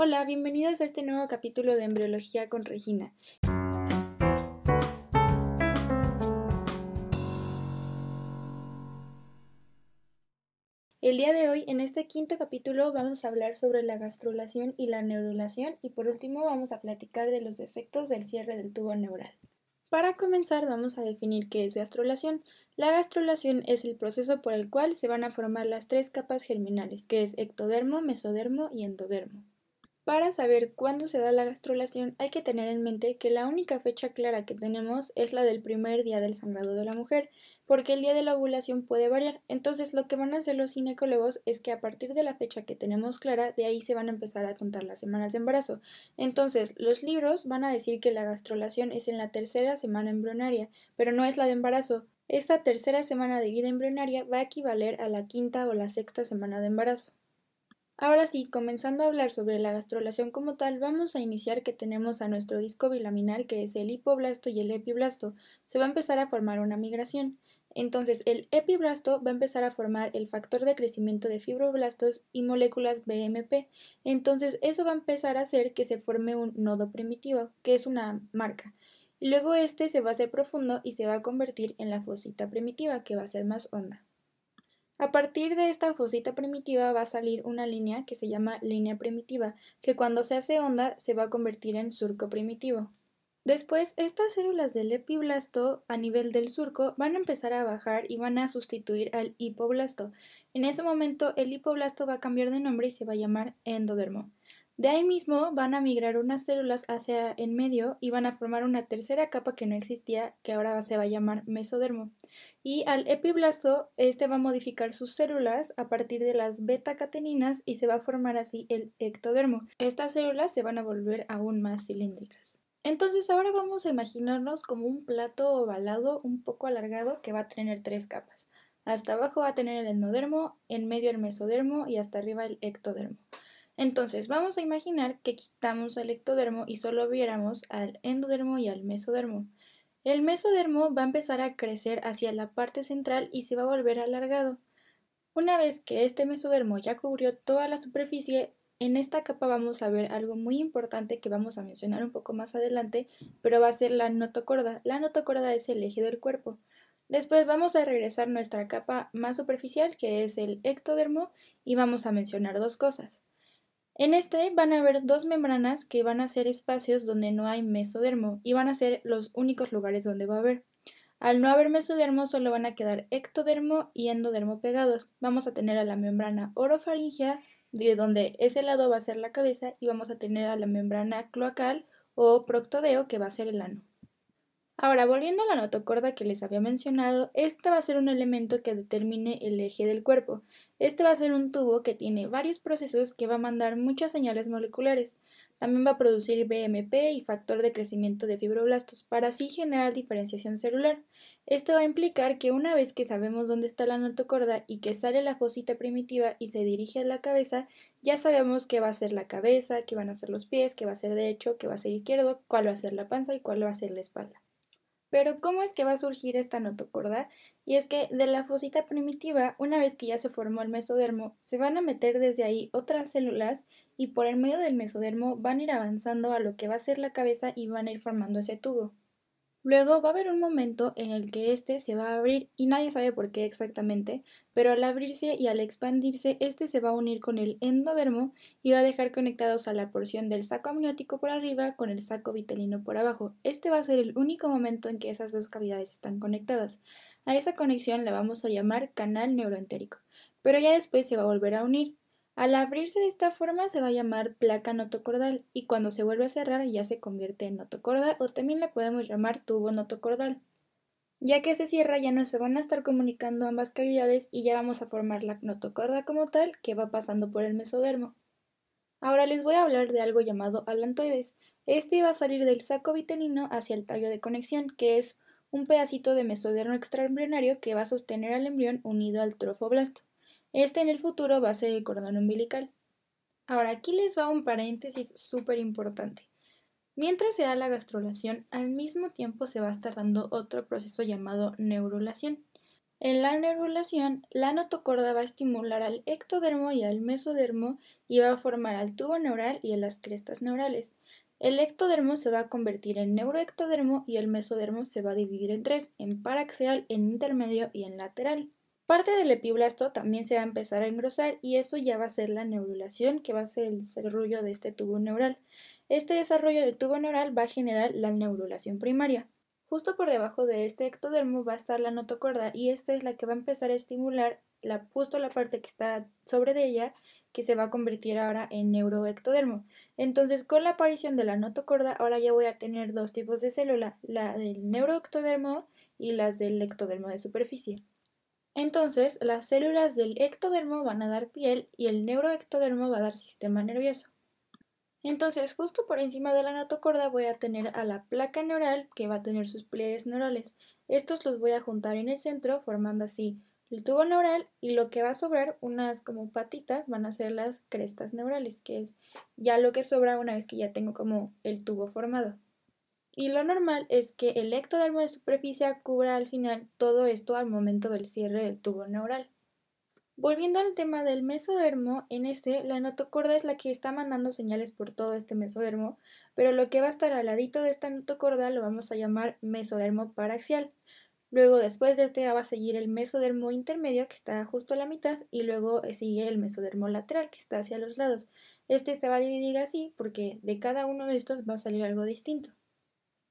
Hola, bienvenidos a este nuevo capítulo de Embriología con Regina. El día de hoy, en este quinto capítulo, vamos a hablar sobre la gastrulación y la neurulación y por último vamos a platicar de los efectos del cierre del tubo neural. Para comenzar, vamos a definir qué es gastrulación. La gastrulación es el proceso por el cual se van a formar las tres capas germinales, que es ectodermo, mesodermo y endodermo. Para saber cuándo se da la gastrulación hay que tener en mente que la única fecha clara que tenemos es la del primer día del sangrado de la mujer, porque el día de la ovulación puede variar. Entonces lo que van a hacer los ginecólogos es que a partir de la fecha que tenemos clara, de ahí se van a empezar a contar las semanas de embarazo. Entonces los libros van a decir que la gastrulación es en la tercera semana embrionaria, pero no es la de embarazo. Esta tercera semana de vida embrionaria va a equivaler a la quinta o la sexta semana de embarazo. Ahora sí, comenzando a hablar sobre la gastrulación como tal, vamos a iniciar que tenemos a nuestro disco bilaminar que es el hipoblasto y el epiblasto. Se va a empezar a formar una migración. Entonces, el epiblasto va a empezar a formar el factor de crecimiento de fibroblastos y moléculas BMP. Entonces, eso va a empezar a hacer que se forme un nodo primitivo, que es una marca. Luego este se va a hacer profundo y se va a convertir en la fosita primitiva, que va a ser más honda. A partir de esta fosita primitiva va a salir una línea que se llama línea primitiva, que cuando se hace onda se va a convertir en surco primitivo. Después, estas células del epiblasto a nivel del surco van a empezar a bajar y van a sustituir al hipoblasto. En ese momento, el hipoblasto va a cambiar de nombre y se va a llamar endodermo. De ahí mismo van a migrar unas células hacia en medio y van a formar una tercera capa que no existía, que ahora se va a llamar mesodermo. Y al epiblasto, este va a modificar sus células a partir de las beta-cateninas y se va a formar así el ectodermo. Estas células se van a volver aún más cilíndricas. Entonces ahora vamos a imaginarnos como un plato ovalado un poco alargado que va a tener tres capas. Hasta abajo va a tener el endodermo, en medio el mesodermo y hasta arriba el ectodermo. Entonces, vamos a imaginar que quitamos el ectodermo y solo viéramos al endodermo y al mesodermo. El mesodermo va a empezar a crecer hacia la parte central y se va a volver alargado. Una vez que este mesodermo ya cubrió toda la superficie, en esta capa vamos a ver algo muy importante que vamos a mencionar un poco más adelante, pero va a ser la notocorda. La notocorda es el eje del cuerpo. Después vamos a regresar nuestra capa más superficial, que es el ectodermo, y vamos a mencionar dos cosas. En este van a haber dos membranas que van a ser espacios donde no hay mesodermo y van a ser los únicos lugares donde va a haber. Al no haber mesodermo solo van a quedar ectodermo y endodermo pegados. Vamos a tener a la membrana orofaringea, de donde ese lado va a ser la cabeza, y vamos a tener a la membrana cloacal o proctodeo, que va a ser el ano. Ahora, volviendo a la notocorda que les había mencionado, este va a ser un elemento que determine el eje del cuerpo. Este va a ser un tubo que tiene varios procesos que va a mandar muchas señales moleculares. También va a producir BMP y factor de crecimiento de fibroblastos para así generar diferenciación celular. Esto va a implicar que una vez que sabemos dónde está la notocorda y que sale la fosita primitiva y se dirige a la cabeza, ya sabemos qué va a ser la cabeza, qué van a ser los pies, qué va a ser derecho, qué va a ser izquierdo, cuál va a ser la panza y cuál va a ser la espalda. Pero ¿cómo es que va a surgir esta notocorda? Y es que de la fosita primitiva, una vez que ya se formó el mesodermo, se van a meter desde ahí otras células y por el medio del mesodermo van a ir avanzando a lo que va a ser la cabeza y van a ir formando ese tubo. Luego va a haber un momento en el que este se va a abrir y nadie sabe por qué exactamente, pero al abrirse y al expandirse, este se va a unir con el endodermo y va a dejar conectados a la porción del saco amniótico por arriba con el saco vitelino por abajo. Este va a ser el único momento en que esas dos cavidades están conectadas. A esa conexión la vamos a llamar canal neuroentérico, pero ya después se va a volver a unir. Al abrirse de esta forma se va a llamar placa notocordal y cuando se vuelve a cerrar ya se convierte en notocorda o también le podemos llamar tubo notocordal. Ya que se cierra ya no se van a estar comunicando ambas cavidades y ya vamos a formar la notocorda como tal que va pasando por el mesodermo. Ahora les voy a hablar de algo llamado alantoides. Este va a salir del saco vitelino hacia el tallo de conexión, que es un pedacito de mesodermo extraembrionario que va a sostener al embrión unido al trofoblasto. Este en el futuro va a ser el cordón umbilical. Ahora aquí les va un paréntesis súper importante. Mientras se da la gastrulación, al mismo tiempo se va a estar dando otro proceso llamado neurulación. En la neurulación, la notocorda va a estimular al ectodermo y al mesodermo y va a formar al tubo neural y a las crestas neurales. El ectodermo se va a convertir en neuroectodermo y el mesodermo se va a dividir en tres, en paraxial, en intermedio y en lateral. Parte del epiblasto también se va a empezar a engrosar y eso ya va a ser la neurulación, que va a ser el desarrollo de este tubo neural. Este desarrollo del tubo neural va a generar la neurulación primaria. Justo por debajo de este ectodermo va a estar la notocorda y esta es la que va a empezar a estimular la, justo la parte que está sobre de ella que se va a convertir ahora en neuroectodermo. Entonces, con la aparición de la notocorda, ahora ya voy a tener dos tipos de célula, la del neuroectodermo y las del ectodermo de superficie. Entonces, las células del ectodermo van a dar piel y el neuroectodermo va a dar sistema nervioso. Entonces, justo por encima de la notocorda voy a tener a la placa neural que va a tener sus pliegues neurales. Estos los voy a juntar en el centro formando así el tubo neural y lo que va a sobrar, unas como patitas, van a ser las crestas neurales, que es ya lo que sobra una vez que ya tengo como el tubo formado. Y lo normal es que el ectodermo de superficie cubra al final todo esto al momento del cierre del tubo neural. Volviendo al tema del mesodermo, en este la notocorda es la que está mandando señales por todo este mesodermo, pero lo que va a estar al ladito de esta notocorda lo vamos a llamar mesodermo paraxial. Luego después de este va a seguir el mesodermo intermedio que está justo a la mitad y luego sigue el mesodermo lateral que está hacia los lados. Este se va a dividir así porque de cada uno de estos va a salir algo distinto.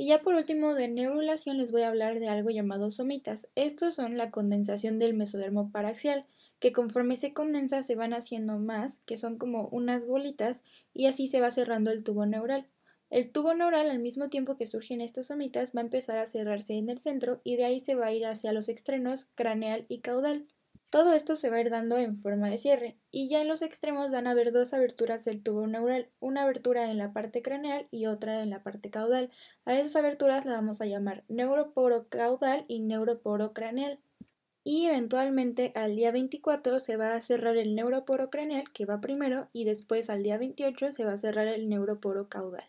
Y ya por último de neurulación les voy a hablar de algo llamado somitas. Estos son la condensación del mesodermo paraxial que conforme se condensa se van haciendo más, que son como unas bolitas, y así se va cerrando el tubo neural. El tubo neural, al mismo tiempo que surgen estas somitas, va a empezar a cerrarse en el centro y de ahí se va a ir hacia los extremos craneal y caudal. Todo esto se va a ir dando en forma de cierre, y ya en los extremos van a haber dos aberturas del tubo neural, una abertura en la parte craneal y otra en la parte caudal. A esas aberturas las vamos a llamar neuroporo caudal y neuroporo craneal y eventualmente al día 24 se va a cerrar el neuroporo craneal que va primero y después al día 28 se va a cerrar el neuroporo caudal.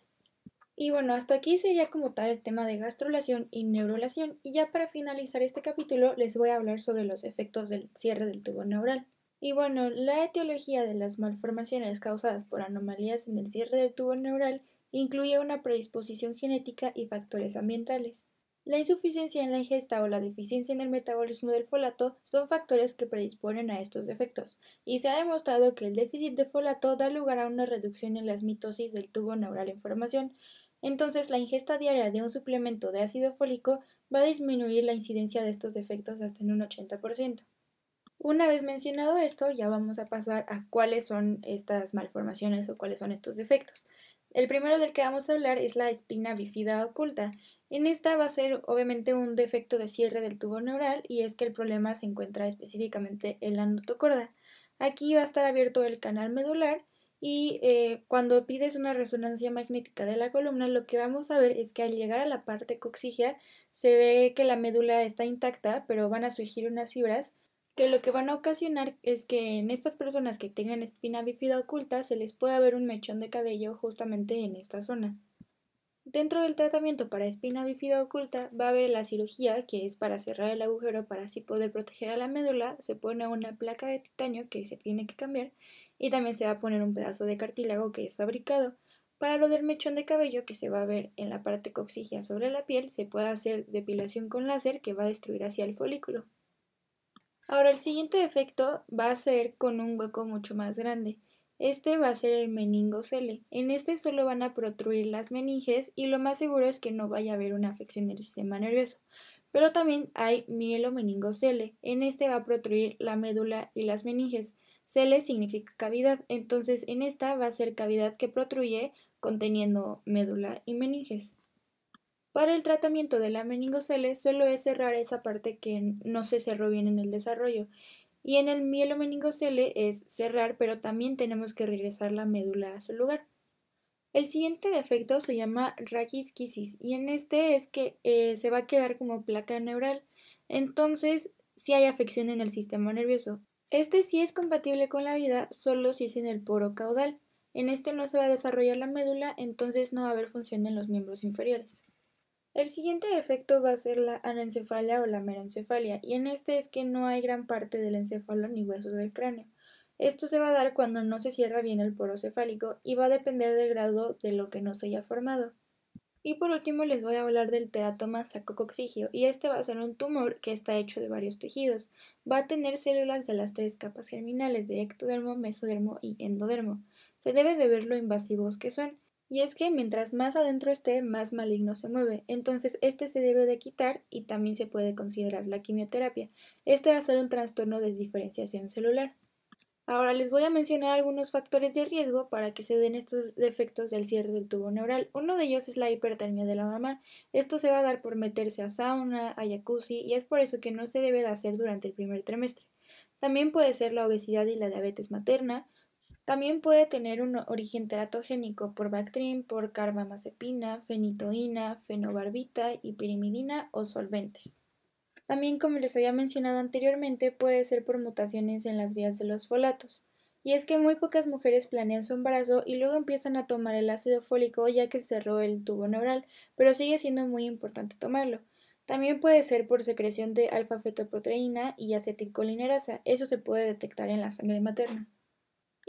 Y bueno, hasta aquí sería como tal el tema de gastrulación y neurulación y ya para finalizar este capítulo les voy a hablar sobre los efectos del cierre del tubo neural. Y bueno, la etiología de las malformaciones causadas por anomalías en el cierre del tubo neural incluye una predisposición genética y factores ambientales. La insuficiencia en la ingesta o la deficiencia en el metabolismo del folato son factores que predisponen a estos defectos, y se ha demostrado que el déficit de folato da lugar a una reducción en las mitosis del tubo neural en formación. Entonces, la ingesta diaria de un suplemento de ácido fólico va a disminuir la incidencia de estos defectos hasta en un 80%. Una vez mencionado esto, ya vamos a pasar a cuáles son estas malformaciones o cuáles son estos defectos. El primero del que vamos a hablar es la espina bífida oculta. En esta va a ser obviamente un defecto de cierre del tubo neural y es que el problema se encuentra específicamente en la notocorda. Aquí va a estar abierto el canal medular y eh, cuando pides una resonancia magnética de la columna lo que vamos a ver es que al llegar a la parte coxígea se ve que la médula está intacta pero van a surgir unas fibras que lo que van a ocasionar es que en estas personas que tengan espina bífida oculta se les pueda ver un mechón de cabello justamente en esta zona. Dentro del tratamiento para espina bífida oculta va a haber la cirugía, que es para cerrar el agujero para así poder proteger a la médula, se pone una placa de titanio que se tiene que cambiar y también se va a poner un pedazo de cartílago que es fabricado. Para lo del mechón de cabello que se va a ver en la parte coxígea sobre la piel, se puede hacer depilación con láser que va a destruir hacia el folículo. Ahora el siguiente efecto va a ser con un hueco mucho más grande. Este va a ser el meningocele. En este solo van a protruir las meninges y lo más seguro es que no vaya a haber una afección del sistema nervioso. Pero también hay mielomeningocele. En este va a protruir la médula y las meninges. Cele significa cavidad, entonces en esta va a ser cavidad que protruye conteniendo médula y meninges. Para el tratamiento de la meningocele solo es cerrar esa parte que no se cerró bien en el desarrollo y en el mielomeningocele es cerrar, pero también tenemos que regresar la médula a su lugar. El siguiente defecto se llama raquisquisis y en este es que eh, se va a quedar como placa neural. Entonces, si hay afección en el sistema nervioso. Este sí es compatible con la vida solo si es en el poro caudal. En este no se va a desarrollar la médula, entonces no va a haber función en los miembros inferiores. El siguiente efecto va a ser la anencefalia o la merencefalia, y en este es que no hay gran parte del encéfalo ni huesos del cráneo. Esto se va a dar cuando no se cierra bien el poro cefálico y va a depender del grado de lo que no se haya formado. Y por último les voy a hablar del teratoma sacocoxigio y este va a ser un tumor que está hecho de varios tejidos. Va a tener células de las tres capas germinales de ectodermo, mesodermo y endodermo. Se debe de ver lo invasivos que son. Y es que mientras más adentro esté, más maligno se mueve. Entonces este se debe de quitar y también se puede considerar la quimioterapia. Este va a ser un trastorno de diferenciación celular. Ahora les voy a mencionar algunos factores de riesgo para que se den estos defectos del cierre del tubo neural. Uno de ellos es la hipertermia de la mamá. Esto se va a dar por meterse a sauna, a jacuzzi y es por eso que no se debe de hacer durante el primer trimestre. También puede ser la obesidad y la diabetes materna. También puede tener un origen teratogénico por Bactrim, por carbamazepina, fenitoína, fenobarbita, hiperimidina o solventes. También, como les había mencionado anteriormente, puede ser por mutaciones en las vías de los folatos. Y es que muy pocas mujeres planean su embarazo y luego empiezan a tomar el ácido fólico ya que se cerró el tubo neural, pero sigue siendo muy importante tomarlo. También puede ser por secreción de alfa-fetoproteína y acetilcolinerasa. Eso se puede detectar en la sangre materna.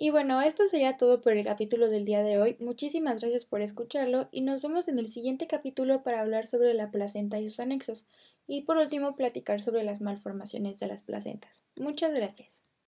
Y bueno, esto sería todo por el capítulo del día de hoy. Muchísimas gracias por escucharlo y nos vemos en el siguiente capítulo para hablar sobre la placenta y sus anexos. Y por último, platicar sobre las malformaciones de las placentas. Muchas gracias.